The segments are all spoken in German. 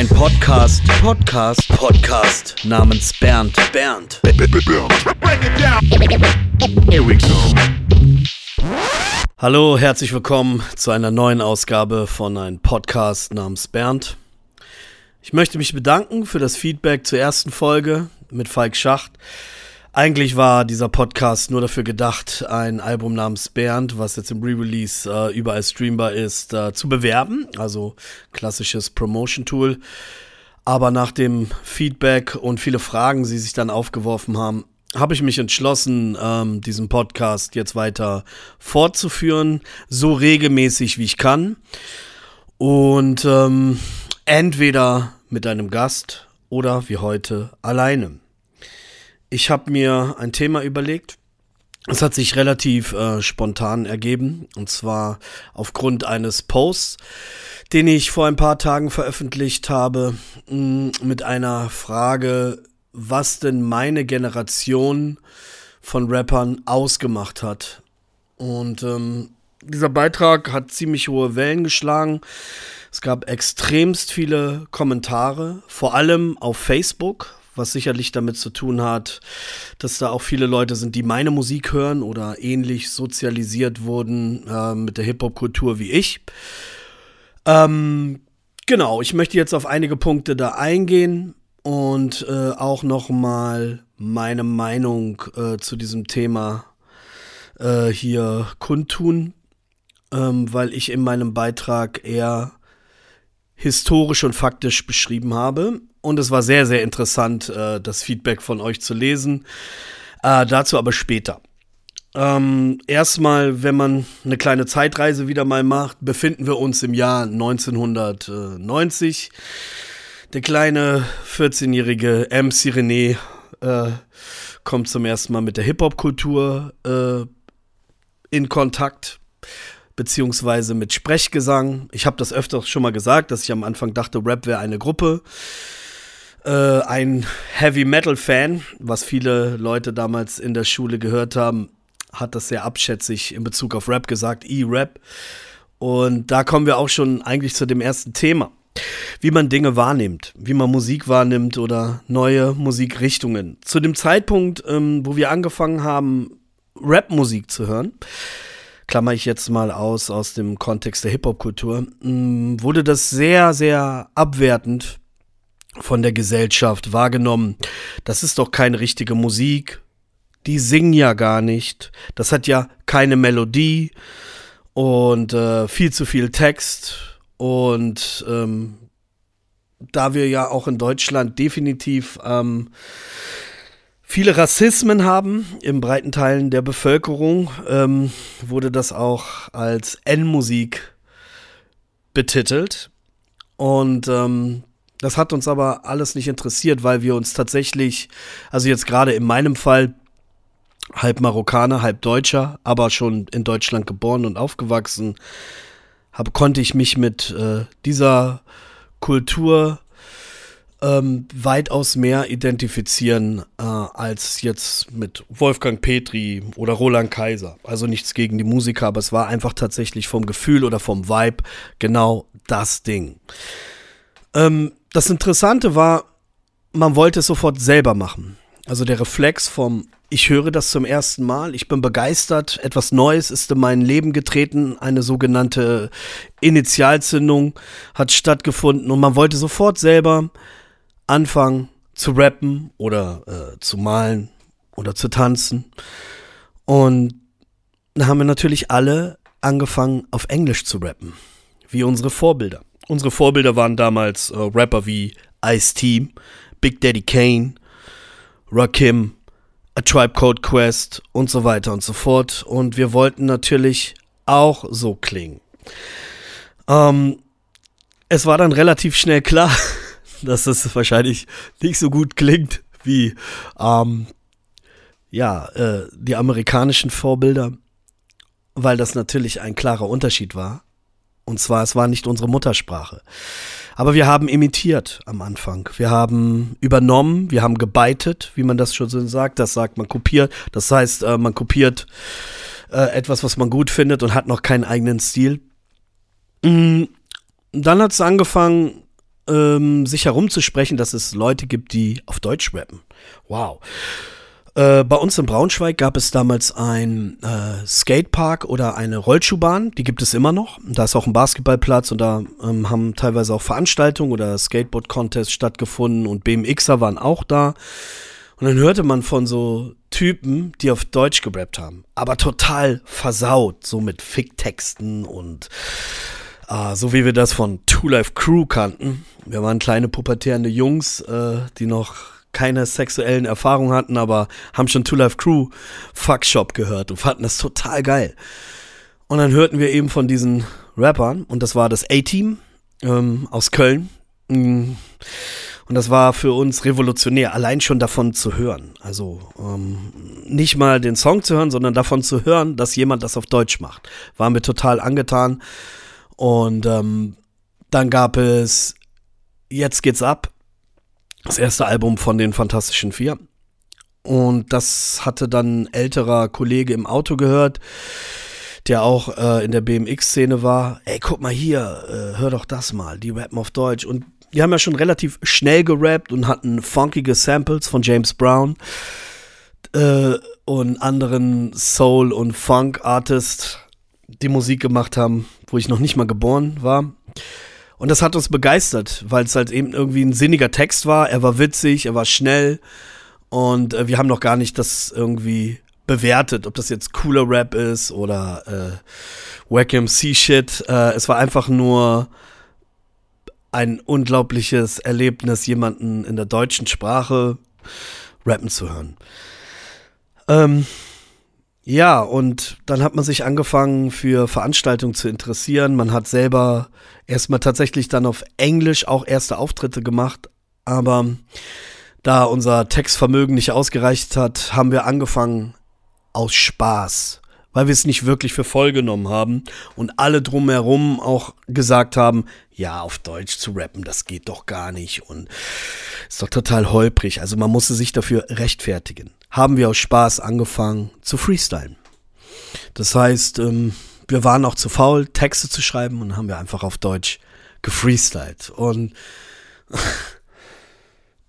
Ein Podcast, Podcast, Podcast namens Bernd, Bernd. Hallo, herzlich willkommen zu einer neuen Ausgabe von einem Podcast namens Bernd. Ich möchte mich bedanken für das Feedback zur ersten Folge mit Falk Schacht. Eigentlich war dieser Podcast nur dafür gedacht, ein Album namens Bernd, was jetzt im Re-Release äh, überall streambar ist, äh, zu bewerben. Also klassisches Promotion-Tool. Aber nach dem Feedback und viele Fragen, die sich dann aufgeworfen haben, habe ich mich entschlossen, ähm, diesen Podcast jetzt weiter fortzuführen, so regelmäßig wie ich kann. Und ähm, entweder mit einem Gast oder wie heute alleine. Ich habe mir ein Thema überlegt. Es hat sich relativ äh, spontan ergeben. Und zwar aufgrund eines Posts, den ich vor ein paar Tagen veröffentlicht habe, mh, mit einer Frage, was denn meine Generation von Rappern ausgemacht hat. Und ähm, dieser Beitrag hat ziemlich hohe Wellen geschlagen. Es gab extremst viele Kommentare, vor allem auf Facebook, was sicherlich damit zu tun hat, dass da auch viele Leute sind, die meine Musik hören oder ähnlich sozialisiert wurden äh, mit der Hip-Hop-Kultur wie ich. Ähm, genau, ich möchte jetzt auf einige Punkte da eingehen und äh, auch noch mal meine Meinung äh, zu diesem Thema äh, hier kundtun, ähm, weil ich in meinem Beitrag eher historisch und faktisch beschrieben habe. Und es war sehr, sehr interessant, äh, das Feedback von euch zu lesen. Äh, dazu aber später. Ähm, erstmal, wenn man eine kleine Zeitreise wieder mal macht, befinden wir uns im Jahr 1990. Der kleine 14-jährige MC René äh, kommt zum ersten Mal mit der Hip-Hop-Kultur äh, in Kontakt beziehungsweise mit Sprechgesang. Ich habe das öfter schon mal gesagt, dass ich am Anfang dachte, Rap wäre eine Gruppe. Äh, ein Heavy Metal Fan, was viele Leute damals in der Schule gehört haben, hat das sehr abschätzig in Bezug auf Rap gesagt, E-Rap. Und da kommen wir auch schon eigentlich zu dem ersten Thema. Wie man Dinge wahrnimmt, wie man Musik wahrnimmt oder neue Musikrichtungen. Zu dem Zeitpunkt, ähm, wo wir angefangen haben, Rap-Musik zu hören, klammer ich jetzt mal aus aus dem Kontext der Hip-Hop-Kultur, mm, wurde das sehr, sehr abwertend von der Gesellschaft wahrgenommen. Das ist doch keine richtige Musik. Die singen ja gar nicht. Das hat ja keine Melodie und äh, viel zu viel Text. Und ähm, da wir ja auch in Deutschland definitiv ähm, viele Rassismen haben in breiten Teilen der Bevölkerung, ähm, wurde das auch als N-Musik betitelt. Und ähm, das hat uns aber alles nicht interessiert, weil wir uns tatsächlich, also jetzt gerade in meinem Fall, halb Marokkaner, halb Deutscher, aber schon in Deutschland geboren und aufgewachsen, hab, konnte ich mich mit äh, dieser Kultur ähm, weitaus mehr identifizieren äh, als jetzt mit Wolfgang Petri oder Roland Kaiser. Also nichts gegen die Musiker, aber es war einfach tatsächlich vom Gefühl oder vom Vibe genau das Ding. Ähm, das Interessante war, man wollte es sofort selber machen. Also der Reflex vom ich höre das zum ersten Mal, ich bin begeistert, etwas Neues ist in mein Leben getreten, eine sogenannte Initialzündung hat stattgefunden und man wollte sofort selber anfangen zu rappen oder äh, zu malen oder zu tanzen. Und da haben wir natürlich alle angefangen auf Englisch zu rappen, wie unsere Vorbilder. Unsere Vorbilder waren damals äh, Rapper wie Ice-T, Big Daddy Kane, Rakim, A Tribe Code Quest und so weiter und so fort. Und wir wollten natürlich auch so klingen. Ähm, es war dann relativ schnell klar, dass das wahrscheinlich nicht so gut klingt wie ähm, ja, äh, die amerikanischen Vorbilder, weil das natürlich ein klarer Unterschied war. Und zwar, es war nicht unsere Muttersprache. Aber wir haben imitiert am Anfang. Wir haben übernommen, wir haben gebeitet, wie man das schon so sagt. Das sagt man kopiert. Das heißt, äh, man kopiert äh, etwas, was man gut findet und hat noch keinen eigenen Stil. Mm, dann hat es angefangen, ähm, sich herumzusprechen, dass es Leute gibt, die auf Deutsch rappen. Wow. Äh, bei uns in Braunschweig gab es damals ein äh, Skatepark oder eine Rollschuhbahn, die gibt es immer noch. Da ist auch ein Basketballplatz und da ähm, haben teilweise auch Veranstaltungen oder Skateboard-Contests stattgefunden und BMXer waren auch da. Und dann hörte man von so Typen, die auf Deutsch gerappt haben, aber total versaut, so mit Ficktexten und äh, so wie wir das von Two Life Crew kannten. Wir waren kleine pubertierende Jungs, äh, die noch keine sexuellen Erfahrungen hatten, aber haben schon Two Life Crew Fuck Shop gehört und fanden das total geil. Und dann hörten wir eben von diesen Rappern und das war das A-Team ähm, aus Köln. Mm. Und das war für uns revolutionär, allein schon davon zu hören. Also ähm, nicht mal den Song zu hören, sondern davon zu hören, dass jemand das auf Deutsch macht. Waren wir total angetan. Und ähm, dann gab es Jetzt geht's ab das erste Album von den Fantastischen Vier. Und das hatte dann ein älterer Kollege im Auto gehört, der auch äh, in der BMX-Szene war. Ey, guck mal hier, äh, hör doch das mal, die rappen auf Deutsch. Und die haben ja schon relativ schnell gerappt und hatten funkige Samples von James Brown äh, und anderen Soul- und Funk-Artists, die Musik gemacht haben, wo ich noch nicht mal geboren war. Und das hat uns begeistert, weil es halt eben irgendwie ein sinniger Text war. Er war witzig, er war schnell. Und äh, wir haben noch gar nicht das irgendwie bewertet, ob das jetzt cooler Rap ist oder äh, Wack MC-Shit. Äh, es war einfach nur ein unglaubliches Erlebnis, jemanden in der deutschen Sprache rappen zu hören. Ähm, ja, und dann hat man sich angefangen für Veranstaltungen zu interessieren. Man hat selber erstmal tatsächlich dann auf Englisch auch erste Auftritte gemacht. Aber da unser Textvermögen nicht ausgereicht hat, haben wir angefangen aus Spaß, weil wir es nicht wirklich für voll genommen haben und alle drumherum auch gesagt haben, ja, auf Deutsch zu rappen, das geht doch gar nicht und ist doch total holprig. Also man musste sich dafür rechtfertigen haben wir aus Spaß angefangen zu freestylen. Das heißt, ähm, wir waren auch zu faul, Texte zu schreiben und haben wir einfach auf Deutsch gefreestylt. Und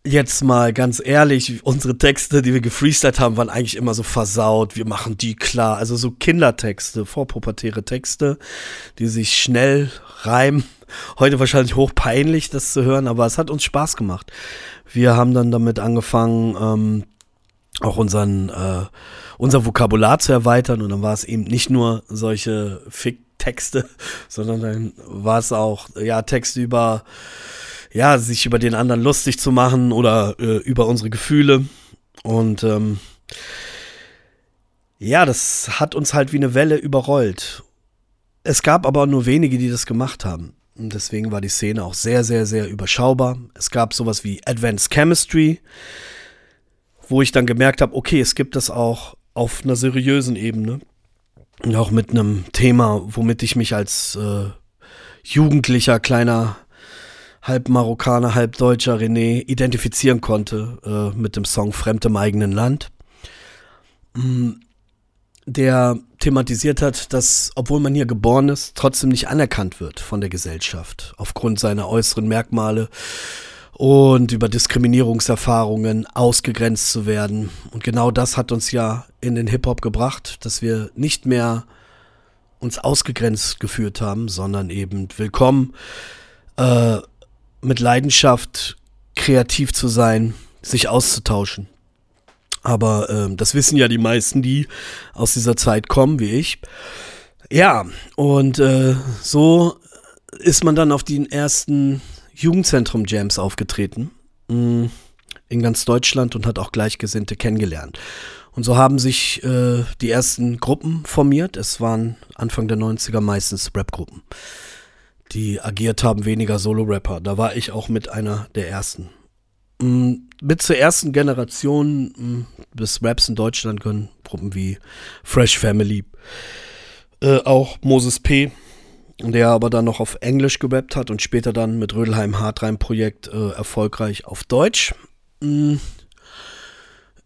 jetzt mal ganz ehrlich, unsere Texte, die wir gefreestylt haben, waren eigentlich immer so versaut. Wir machen die klar. Also so Kindertexte, vorpubertäre Texte, die sich schnell reimen. Heute wahrscheinlich hochpeinlich, das zu hören, aber es hat uns Spaß gemacht. Wir haben dann damit angefangen, ähm, auch unseren, äh, unser Vokabular zu erweitern. Und dann war es eben nicht nur solche Fick-Texte, sondern dann war es auch, ja, Texte über, ja, sich über den anderen lustig zu machen oder äh, über unsere Gefühle. Und ähm, ja, das hat uns halt wie eine Welle überrollt. Es gab aber nur wenige, die das gemacht haben. Und deswegen war die Szene auch sehr, sehr, sehr überschaubar. Es gab sowas wie Advanced Chemistry wo ich dann gemerkt habe, okay, es gibt das auch auf einer seriösen Ebene. Und auch mit einem Thema, womit ich mich als äh, jugendlicher, kleiner, halb Marokkaner, halb Deutscher René identifizieren konnte, äh, mit dem Song Fremd im eigenen Land. Mm, der thematisiert hat, dass, obwohl man hier geboren ist, trotzdem nicht anerkannt wird von der Gesellschaft, aufgrund seiner äußeren Merkmale und über Diskriminierungserfahrungen ausgegrenzt zu werden. Und genau das hat uns ja in den Hip-Hop gebracht, dass wir nicht mehr uns ausgegrenzt gefühlt haben, sondern eben willkommen äh, mit Leidenschaft kreativ zu sein, sich auszutauschen. Aber äh, das wissen ja die meisten, die aus dieser Zeit kommen, wie ich. Ja, und äh, so ist man dann auf den ersten Jugendzentrum Jams aufgetreten mm, in ganz Deutschland und hat auch Gleichgesinnte kennengelernt. Und so haben sich äh, die ersten Gruppen formiert. Es waren Anfang der 90er meistens Rap-Gruppen, die agiert haben, weniger Solo-Rapper. Da war ich auch mit einer der ersten. Mm, mit zur ersten Generation mm, des Raps in Deutschland können Gruppen wie Fresh Family, äh, auch Moses P., der aber dann noch auf Englisch gerappt hat und später dann mit Rödelheim Hartrein Projekt äh, erfolgreich auf Deutsch.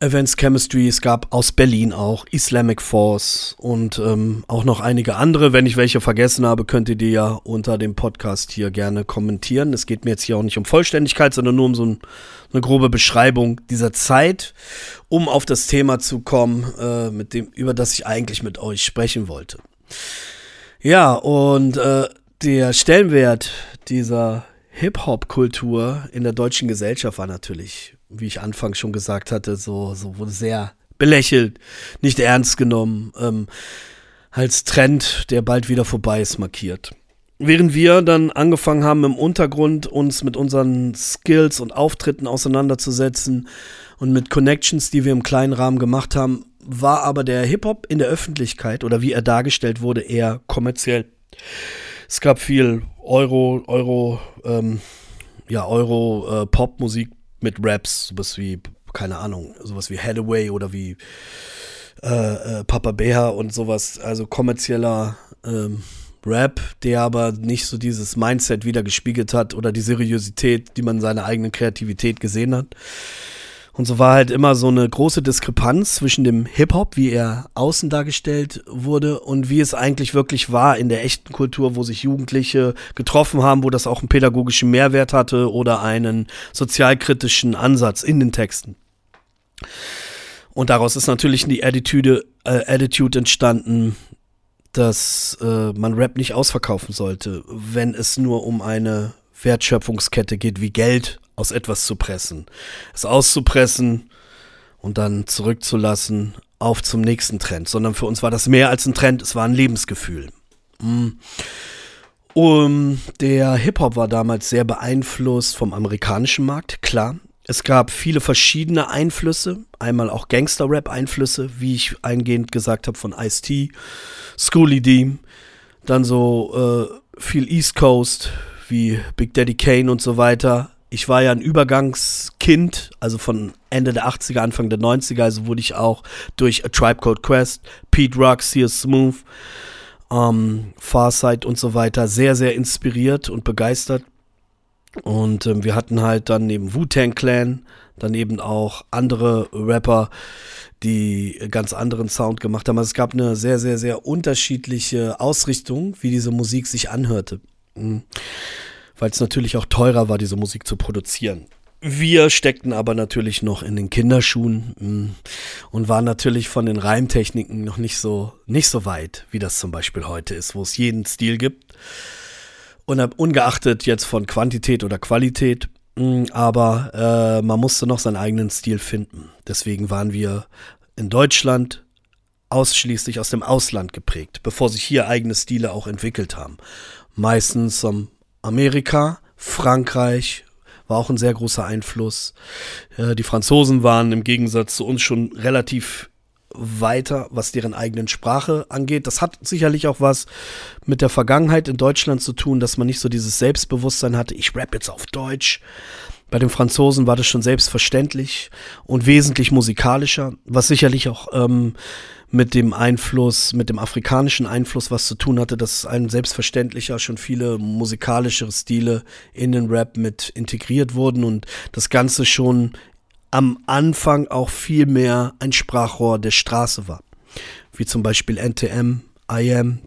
Advanced Chemistry, es gab aus Berlin auch Islamic Force und ähm, auch noch einige andere. Wenn ich welche vergessen habe, könnt ihr die ja unter dem Podcast hier gerne kommentieren. Es geht mir jetzt hier auch nicht um Vollständigkeit, sondern nur um so ein, eine grobe Beschreibung dieser Zeit, um auf das Thema zu kommen, äh, mit dem, über das ich eigentlich mit euch sprechen wollte. Ja, und äh, der Stellenwert dieser Hip-Hop-Kultur in der deutschen Gesellschaft war natürlich wie ich anfangs schon gesagt hatte, so, so wurde sehr belächelt, nicht ernst genommen, ähm, als Trend, der bald wieder vorbei ist, markiert. Während wir dann angefangen haben, im Untergrund uns mit unseren Skills und Auftritten auseinanderzusetzen und mit Connections, die wir im kleinen Rahmen gemacht haben, war aber der Hip-Hop in der Öffentlichkeit oder wie er dargestellt wurde, eher kommerziell. Es gab viel Euro, Euro, ähm, ja, Euro-Pop-Musik, äh, mit Raps, sowas wie, keine Ahnung, sowas wie Hathaway oder wie äh, äh, Papa Bär und sowas, also kommerzieller ähm, Rap, der aber nicht so dieses Mindset wieder gespiegelt hat oder die Seriosität, die man in seiner eigenen Kreativität gesehen hat. Und so war halt immer so eine große Diskrepanz zwischen dem Hip-Hop, wie er außen dargestellt wurde, und wie es eigentlich wirklich war in der echten Kultur, wo sich Jugendliche getroffen haben, wo das auch einen pädagogischen Mehrwert hatte oder einen sozialkritischen Ansatz in den Texten. Und daraus ist natürlich die Attitude, äh, Attitude entstanden, dass äh, man Rap nicht ausverkaufen sollte, wenn es nur um eine Wertschöpfungskette geht, wie Geld aus etwas zu pressen. Es auszupressen und dann zurückzulassen auf zum nächsten Trend, sondern für uns war das mehr als ein Trend, es war ein Lebensgefühl. Mhm. Um, der Hip-Hop war damals sehr beeinflusst vom amerikanischen Markt, klar. Es gab viele verschiedene Einflüsse, einmal auch Gangster-Rap-Einflüsse, wie ich eingehend gesagt habe, von Ice-T, Schoolie D, dann so äh, viel East Coast, wie Big Daddy Kane und so weiter, ich war ja ein Übergangskind, also von Ende der 80er, Anfang der 90er, also wurde ich auch durch A Tribe Code Quest, Pete Rock, Sear Smooth, ähm, Farsight und so weiter sehr, sehr inspiriert und begeistert. Und ähm, wir hatten halt dann neben Wu-Tang Clan dann eben auch andere Rapper, die ganz anderen Sound gemacht haben. Also es gab eine sehr, sehr, sehr unterschiedliche Ausrichtung, wie diese Musik sich anhörte. Mhm weil es natürlich auch teurer war, diese Musik zu produzieren. Wir steckten aber natürlich noch in den Kinderschuhen mm, und waren natürlich von den Reimtechniken noch nicht so, nicht so weit, wie das zum Beispiel heute ist, wo es jeden Stil gibt. Und ungeachtet jetzt von Quantität oder Qualität, mm, aber äh, man musste noch seinen eigenen Stil finden. Deswegen waren wir in Deutschland ausschließlich aus dem Ausland geprägt, bevor sich hier eigene Stile auch entwickelt haben. Meistens um, Amerika, Frankreich war auch ein sehr großer Einfluss. die Franzosen waren im Gegensatz zu uns schon relativ weiter, was deren eigenen Sprache angeht. Das hat sicherlich auch was mit der Vergangenheit in Deutschland zu tun, dass man nicht so dieses Selbstbewusstsein hatte, ich rap jetzt auf Deutsch. Bei den Franzosen war das schon selbstverständlich und wesentlich musikalischer, was sicherlich auch ähm, mit dem Einfluss, mit dem afrikanischen Einfluss was zu tun hatte, dass ein selbstverständlicher schon viele musikalischere Stile in den Rap mit integriert wurden und das Ganze schon am Anfang auch viel mehr ein Sprachrohr der Straße war. Wie zum Beispiel NTM, IM,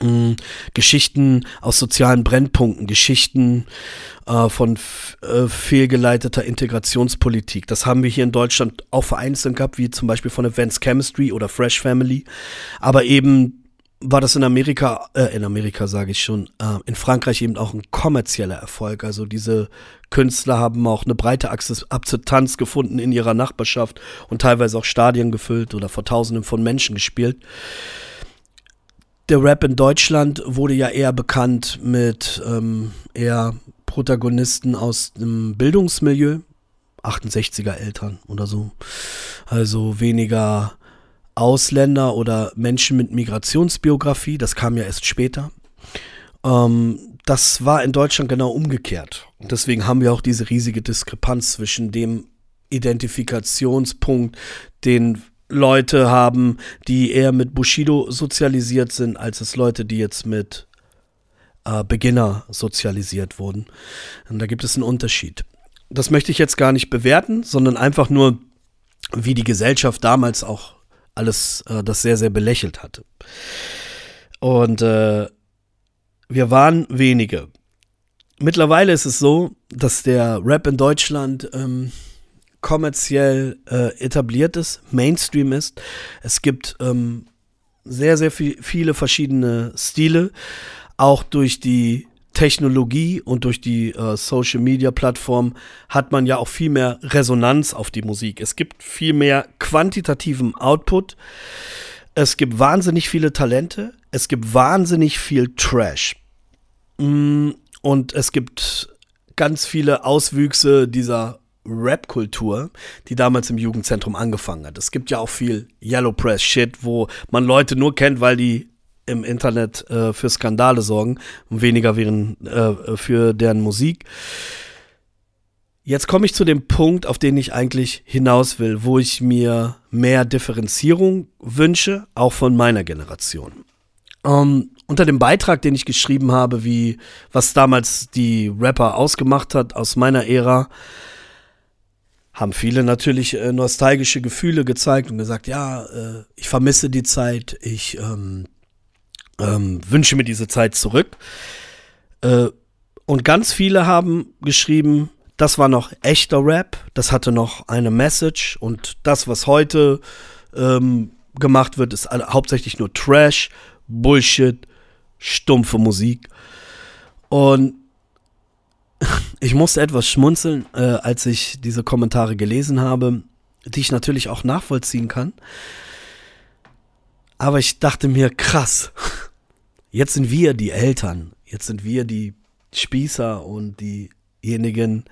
mh, Geschichten aus sozialen Brennpunkten, Geschichten äh, von äh, fehlgeleiteter Integrationspolitik. Das haben wir hier in Deutschland auch vereinzelt gehabt, wie zum Beispiel von Advanced Chemistry oder Fresh Family. Aber eben war das in Amerika, äh, in Amerika sage ich schon, äh, in Frankreich eben auch ein kommerzieller Erfolg. Also diese Künstler haben auch eine breite Akzeptanz gefunden in ihrer Nachbarschaft und teilweise auch Stadien gefüllt oder vor Tausenden von Menschen gespielt der Rap in Deutschland wurde ja eher bekannt mit ähm, eher Protagonisten aus dem Bildungsmilieu, 68er Eltern oder so. Also weniger Ausländer oder Menschen mit Migrationsbiografie, das kam ja erst später. Ähm, das war in Deutschland genau umgekehrt. Und deswegen haben wir auch diese riesige Diskrepanz zwischen dem Identifikationspunkt, den Leute haben, die eher mit Bushido sozialisiert sind, als es Leute, die jetzt mit äh, Beginner sozialisiert wurden. Und da gibt es einen Unterschied. Das möchte ich jetzt gar nicht bewerten, sondern einfach nur wie die Gesellschaft damals auch alles äh, das sehr, sehr belächelt hatte. Und äh, wir waren wenige. Mittlerweile ist es so, dass der Rap in Deutschland ähm, kommerziell äh, etabliert ist, Mainstream ist. Es gibt ähm, sehr, sehr viel, viele verschiedene Stile, auch durch die Technologie und durch die äh, Social Media Plattform hat man ja auch viel mehr Resonanz auf die Musik. Es gibt viel mehr quantitativen Output. Es gibt wahnsinnig viele Talente. Es gibt wahnsinnig viel Trash. Mm, und es gibt ganz viele Auswüchse dieser Rap-Kultur, die damals im Jugendzentrum angefangen hat. Es gibt ja auch viel Yellow Press Shit, wo man Leute nur kennt, weil die im Internet äh, für Skandale sorgen und weniger wären, äh, für deren Musik. Jetzt komme ich zu dem Punkt, auf den ich eigentlich hinaus will, wo ich mir mehr Differenzierung wünsche, auch von meiner Generation. Ähm, unter dem Beitrag, den ich geschrieben habe, wie was damals die Rapper ausgemacht hat aus meiner Ära, haben viele natürlich äh, nostalgische Gefühle gezeigt und gesagt, ja, äh, ich vermisse die Zeit, ich ähm, ähm, wünsche mir diese Zeit zurück. Äh, und ganz viele haben geschrieben, das war noch echter Rap, das hatte noch eine Message und das, was heute ähm, gemacht wird, ist hauptsächlich nur Trash, Bullshit, stumpfe Musik. Und ich musste etwas schmunzeln, äh, als ich diese Kommentare gelesen habe, die ich natürlich auch nachvollziehen kann. Aber ich dachte mir, krass, jetzt sind wir die Eltern, jetzt sind wir die Spießer und diejenigen,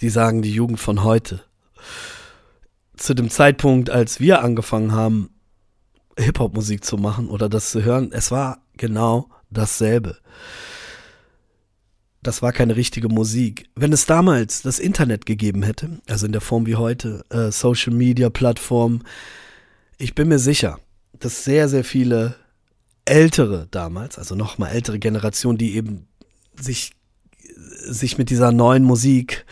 die sagen, die Jugend von heute. Zu dem Zeitpunkt, als wir angefangen haben, Hip-Hop-Musik zu machen oder das zu hören, es war genau dasselbe. Das war keine richtige Musik. Wenn es damals das Internet gegeben hätte, also in der Form wie heute, äh, Social Media Plattform, ich bin mir sicher, dass sehr, sehr viele ältere damals, also noch mal ältere Generation, die eben sich, sich mit dieser neuen Musik,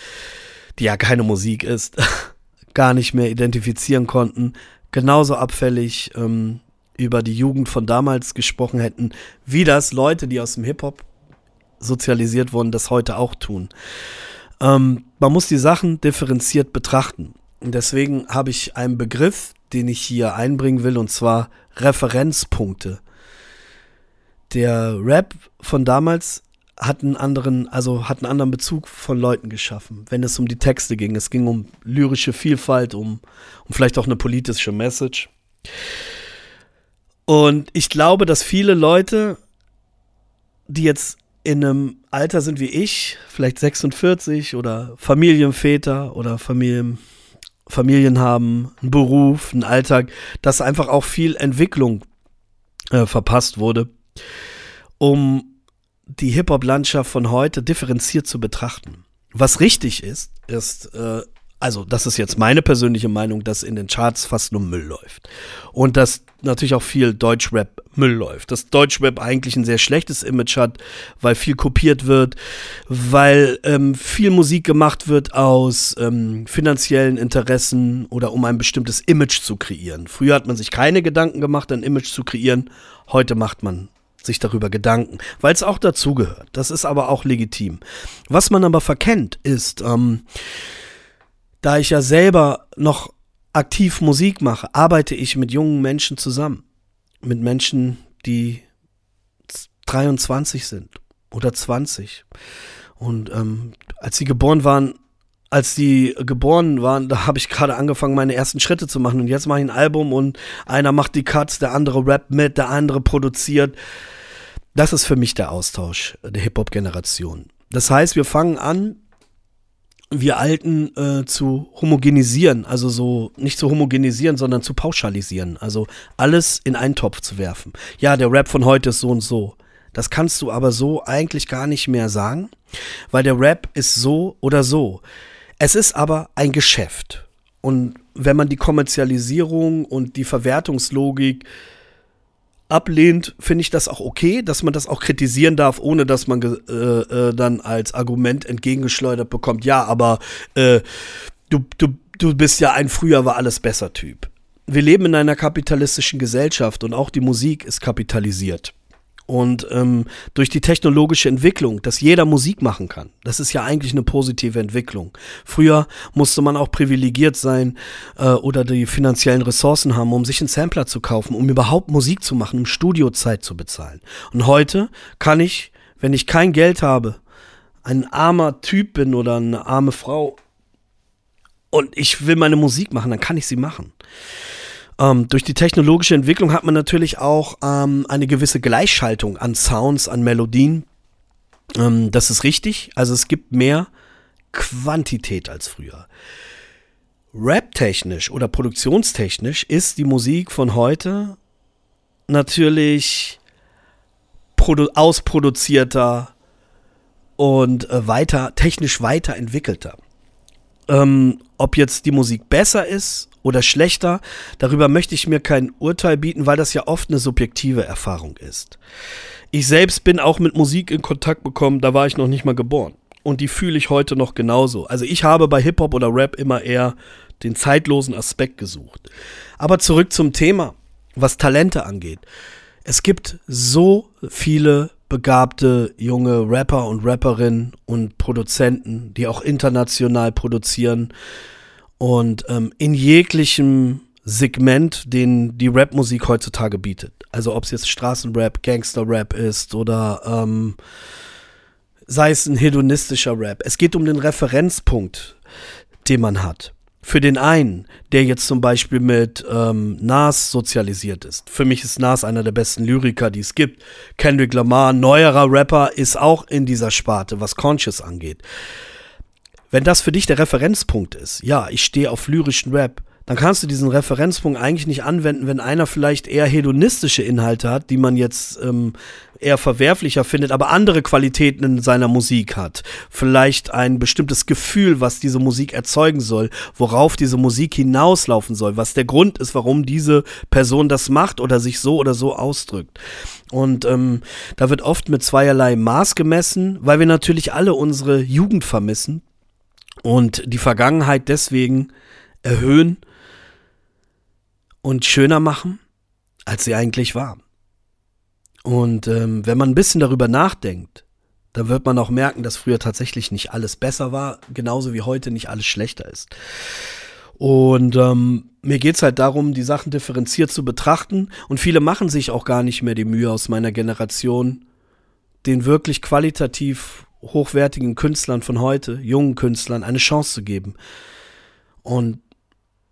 die ja keine Musik ist, gar nicht mehr identifizieren konnten, genauso abfällig ähm, über die Jugend von damals gesprochen hätten, wie das Leute, die aus dem Hip-Hop sozialisiert wurden, das heute auch tun. Ähm, man muss die Sachen differenziert betrachten. Und deswegen habe ich einen Begriff, den ich hier einbringen will, und zwar Referenzpunkte. Der Rap von damals hat einen anderen, also hat einen anderen Bezug von Leuten geschaffen, wenn es um die Texte ging. Es ging um lyrische Vielfalt, um, um vielleicht auch eine politische Message. Und ich glaube, dass viele Leute, die jetzt in einem Alter sind wie ich, vielleicht 46 oder Familienväter oder Familien, Familien haben, einen Beruf, einen Alltag, dass einfach auch viel Entwicklung äh, verpasst wurde, um die Hip-Hop-Landschaft von heute differenziert zu betrachten. Was richtig ist, ist, äh, also das ist jetzt meine persönliche Meinung, dass in den Charts fast nur Müll läuft. Und dass natürlich auch viel Deutschrap Müll läuft. Dass Deutschrap eigentlich ein sehr schlechtes Image hat, weil viel kopiert wird, weil ähm, viel Musik gemacht wird aus ähm, finanziellen Interessen oder um ein bestimmtes Image zu kreieren. Früher hat man sich keine Gedanken gemacht, ein Image zu kreieren. Heute macht man sich darüber Gedanken, weil es auch dazugehört. Das ist aber auch legitim. Was man aber verkennt, ist, ähm, da ich ja selber noch aktiv Musik mache, arbeite ich mit jungen Menschen zusammen. Mit Menschen, die 23 sind oder 20. Und ähm, als sie geboren waren, als die geboren waren, da habe ich gerade angefangen, meine ersten Schritte zu machen. Und jetzt mache ich ein Album und einer macht die Cuts, der andere rappt mit, der andere produziert. Das ist für mich der Austausch der Hip-Hop-Generation. Das heißt, wir fangen an, wir Alten äh, zu homogenisieren, also so nicht zu homogenisieren, sondern zu pauschalisieren, also alles in einen Topf zu werfen. Ja, der Rap von heute ist so und so. Das kannst du aber so eigentlich gar nicht mehr sagen, weil der Rap ist so oder so. Es ist aber ein Geschäft. Und wenn man die Kommerzialisierung und die Verwertungslogik ablehnt, finde ich das auch okay, dass man das auch kritisieren darf, ohne dass man äh, äh, dann als Argument entgegengeschleudert bekommt, ja, aber äh, du, du, du bist ja ein früher war alles besser Typ. Wir leben in einer kapitalistischen Gesellschaft und auch die Musik ist kapitalisiert. Und ähm, durch die technologische Entwicklung, dass jeder Musik machen kann, das ist ja eigentlich eine positive Entwicklung. Früher musste man auch privilegiert sein äh, oder die finanziellen Ressourcen haben, um sich einen Sampler zu kaufen, um überhaupt Musik zu machen, um Studiozeit zu bezahlen. Und heute kann ich, wenn ich kein Geld habe, ein armer Typ bin oder eine arme Frau und ich will meine Musik machen, dann kann ich sie machen. Ähm, durch die technologische Entwicklung hat man natürlich auch ähm, eine gewisse Gleichschaltung an Sounds, an Melodien. Ähm, das ist richtig. Also es gibt mehr Quantität als früher. Rap-technisch oder produktionstechnisch ist die Musik von heute natürlich ausproduzierter und äh, weiter, technisch weiterentwickelter. Ähm, ob jetzt die Musik besser ist oder schlechter, darüber möchte ich mir kein Urteil bieten, weil das ja oft eine subjektive Erfahrung ist. Ich selbst bin auch mit Musik in Kontakt bekommen, da war ich noch nicht mal geboren. Und die fühle ich heute noch genauso. Also ich habe bei Hip-Hop oder Rap immer eher den zeitlosen Aspekt gesucht. Aber zurück zum Thema, was Talente angeht. Es gibt so viele begabte junge Rapper und Rapperinnen und Produzenten, die auch international produzieren und ähm, in jeglichem Segment, den die Rapmusik heutzutage bietet. Also ob es jetzt Straßenrap, Gangsterrap ist oder ähm, sei es ein hedonistischer Rap. Es geht um den Referenzpunkt, den man hat. Für den einen, der jetzt zum Beispiel mit ähm, Nas sozialisiert ist. Für mich ist Nas einer der besten Lyriker, die es gibt. Kendrick Lamar, neuerer Rapper, ist auch in dieser Sparte, was Conscious angeht. Wenn das für dich der Referenzpunkt ist, ja, ich stehe auf lyrischen Rap, dann kannst du diesen Referenzpunkt eigentlich nicht anwenden, wenn einer vielleicht eher hedonistische Inhalte hat, die man jetzt ähm, eher verwerflicher findet, aber andere Qualitäten in seiner Musik hat. Vielleicht ein bestimmtes Gefühl, was diese Musik erzeugen soll, worauf diese Musik hinauslaufen soll, was der Grund ist, warum diese Person das macht oder sich so oder so ausdrückt. Und ähm, da wird oft mit zweierlei Maß gemessen, weil wir natürlich alle unsere Jugend vermissen und die Vergangenheit deswegen erhöhen und schöner machen, als sie eigentlich war. Und ähm, wenn man ein bisschen darüber nachdenkt, dann wird man auch merken, dass früher tatsächlich nicht alles besser war, genauso wie heute nicht alles schlechter ist. Und ähm, mir geht es halt darum, die Sachen differenziert zu betrachten. Und viele machen sich auch gar nicht mehr die Mühe aus meiner Generation, den wirklich qualitativ hochwertigen Künstlern von heute, jungen Künstlern, eine Chance zu geben. Und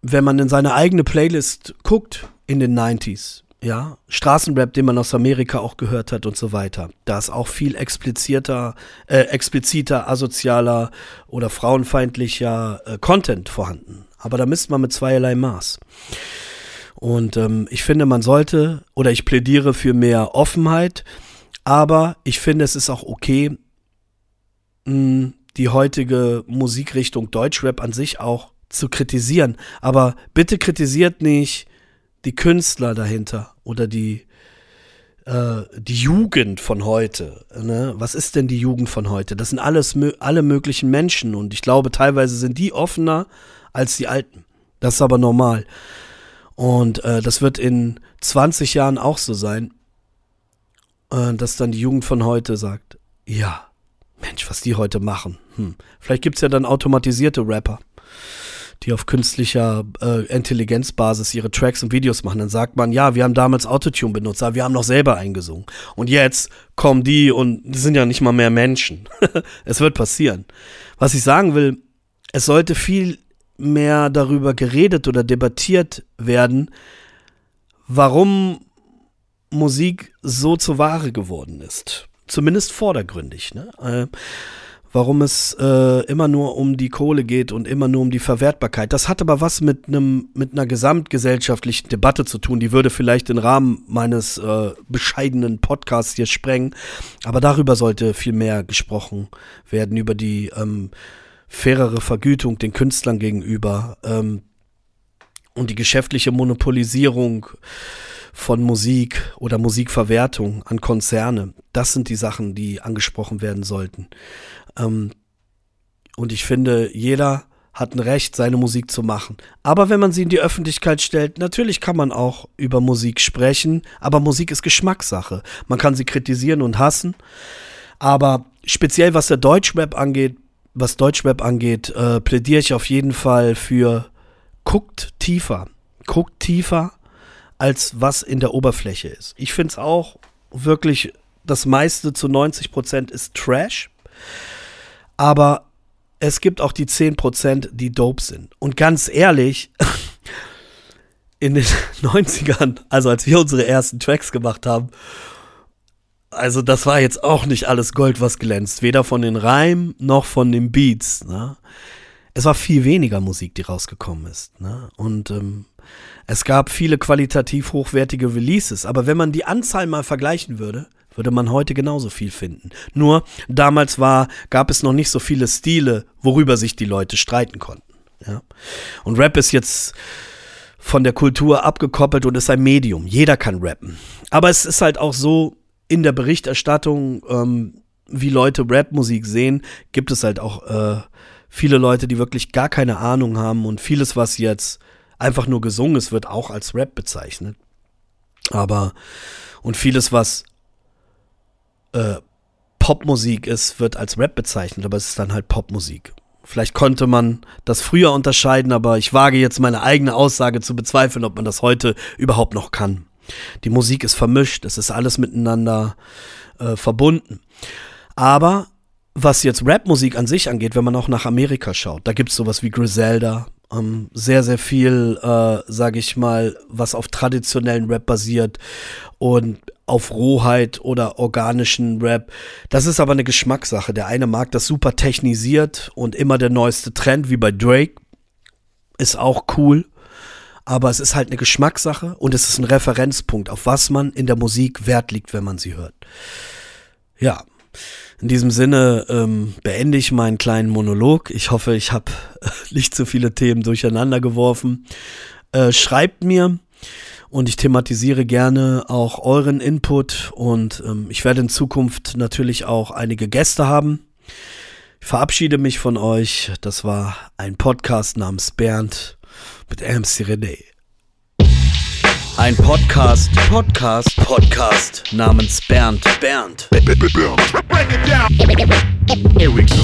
wenn man in seine eigene Playlist guckt in den 90s, ja, Straßenrap, den man aus Amerika auch gehört hat und so weiter, da ist auch viel explizierter, äh, expliziter, asozialer oder frauenfeindlicher äh, Content vorhanden. Aber da misst man mit zweierlei Maß. Und ähm, ich finde, man sollte, oder ich plädiere für mehr Offenheit, aber ich finde, es ist auch okay, die heutige Musikrichtung Deutschrap an sich auch zu kritisieren. Aber bitte kritisiert nicht die Künstler dahinter oder die, äh, die Jugend von heute. Ne? Was ist denn die Jugend von heute? Das sind alles alle möglichen Menschen und ich glaube, teilweise sind die offener als die Alten. Das ist aber normal. Und äh, das wird in 20 Jahren auch so sein, äh, dass dann die Jugend von heute sagt, ja, Mensch, was die heute machen. Hm. Vielleicht gibt es ja dann automatisierte Rapper die auf künstlicher äh, Intelligenzbasis ihre Tracks und Videos machen. Dann sagt man, ja, wir haben damals Autotune benutzt, aber wir haben noch selber eingesungen. Und jetzt kommen die und sind ja nicht mal mehr Menschen. es wird passieren. Was ich sagen will, es sollte viel mehr darüber geredet oder debattiert werden, warum Musik so zur Ware geworden ist. Zumindest vordergründig. Ne? Äh, warum es äh, immer nur um die Kohle geht und immer nur um die Verwertbarkeit. Das hat aber was mit einem mit einer gesamtgesellschaftlichen Debatte zu tun. Die würde vielleicht den Rahmen meines äh, bescheidenen Podcasts hier sprengen. Aber darüber sollte viel mehr gesprochen werden über die ähm, fairere Vergütung den Künstlern gegenüber ähm, und die geschäftliche Monopolisierung von Musik oder Musikverwertung an Konzerne. Das sind die Sachen, die angesprochen werden sollten. Ähm, und ich finde, jeder hat ein Recht, seine Musik zu machen. Aber wenn man sie in die Öffentlichkeit stellt, natürlich kann man auch über Musik sprechen, aber Musik ist Geschmackssache. Man kann sie kritisieren und hassen, aber speziell was der Deutschrap angeht, was Deutschrap angeht, äh, plädiere ich auf jeden Fall für guckt tiefer. Guckt tiefer, als was in der Oberfläche ist. Ich finde es auch wirklich, das meiste zu 90 Prozent ist Trash. Aber es gibt auch die 10 Prozent, die dope sind. Und ganz ehrlich, in den 90ern, also als wir unsere ersten Tracks gemacht haben, also das war jetzt auch nicht alles Gold, was glänzt. Weder von den Reimen noch von den Beats. Ne? Es war viel weniger Musik, die rausgekommen ist. Ne? Und ähm, es gab viele qualitativ hochwertige Releases. Aber wenn man die Anzahl mal vergleichen würde, würde man heute genauso viel finden. Nur damals war, gab es noch nicht so viele Stile, worüber sich die Leute streiten konnten. Ja? Und Rap ist jetzt von der Kultur abgekoppelt und ist ein Medium. Jeder kann rappen. Aber es ist halt auch so, in der Berichterstattung, ähm, wie Leute Rapmusik sehen, gibt es halt auch äh, viele Leute, die wirklich gar keine Ahnung haben und vieles, was jetzt einfach nur gesungen ist, wird auch als Rap bezeichnet. Aber und vieles, was äh, Popmusik ist, wird als Rap bezeichnet, aber es ist dann halt Popmusik. Vielleicht konnte man das früher unterscheiden, aber ich wage jetzt meine eigene Aussage zu bezweifeln, ob man das heute überhaupt noch kann. Die Musik ist vermischt, es ist alles miteinander äh, verbunden. Aber was jetzt Rapmusik an sich angeht, wenn man auch nach Amerika schaut, da gibt es sowas wie Griselda, ähm, sehr, sehr viel, äh, sage ich mal, was auf traditionellen Rap basiert und auf Rohheit oder organischen Rap. Das ist aber eine Geschmackssache. Der eine mag das super technisiert und immer der neueste Trend, wie bei Drake. Ist auch cool aber es ist halt eine Geschmackssache und es ist ein Referenzpunkt, auf was man in der Musik Wert liegt, wenn man sie hört. Ja, in diesem Sinne ähm, beende ich meinen kleinen Monolog. Ich hoffe, ich habe nicht zu viele Themen durcheinander geworfen. Äh, schreibt mir und ich thematisiere gerne auch euren Input und ähm, ich werde in Zukunft natürlich auch einige Gäste haben. Ich verabschiede mich von euch. Das war ein Podcast namens Bernd mit MC René. Ein Podcast, Podcast, Podcast namens Bernd, Bernd. Here we go.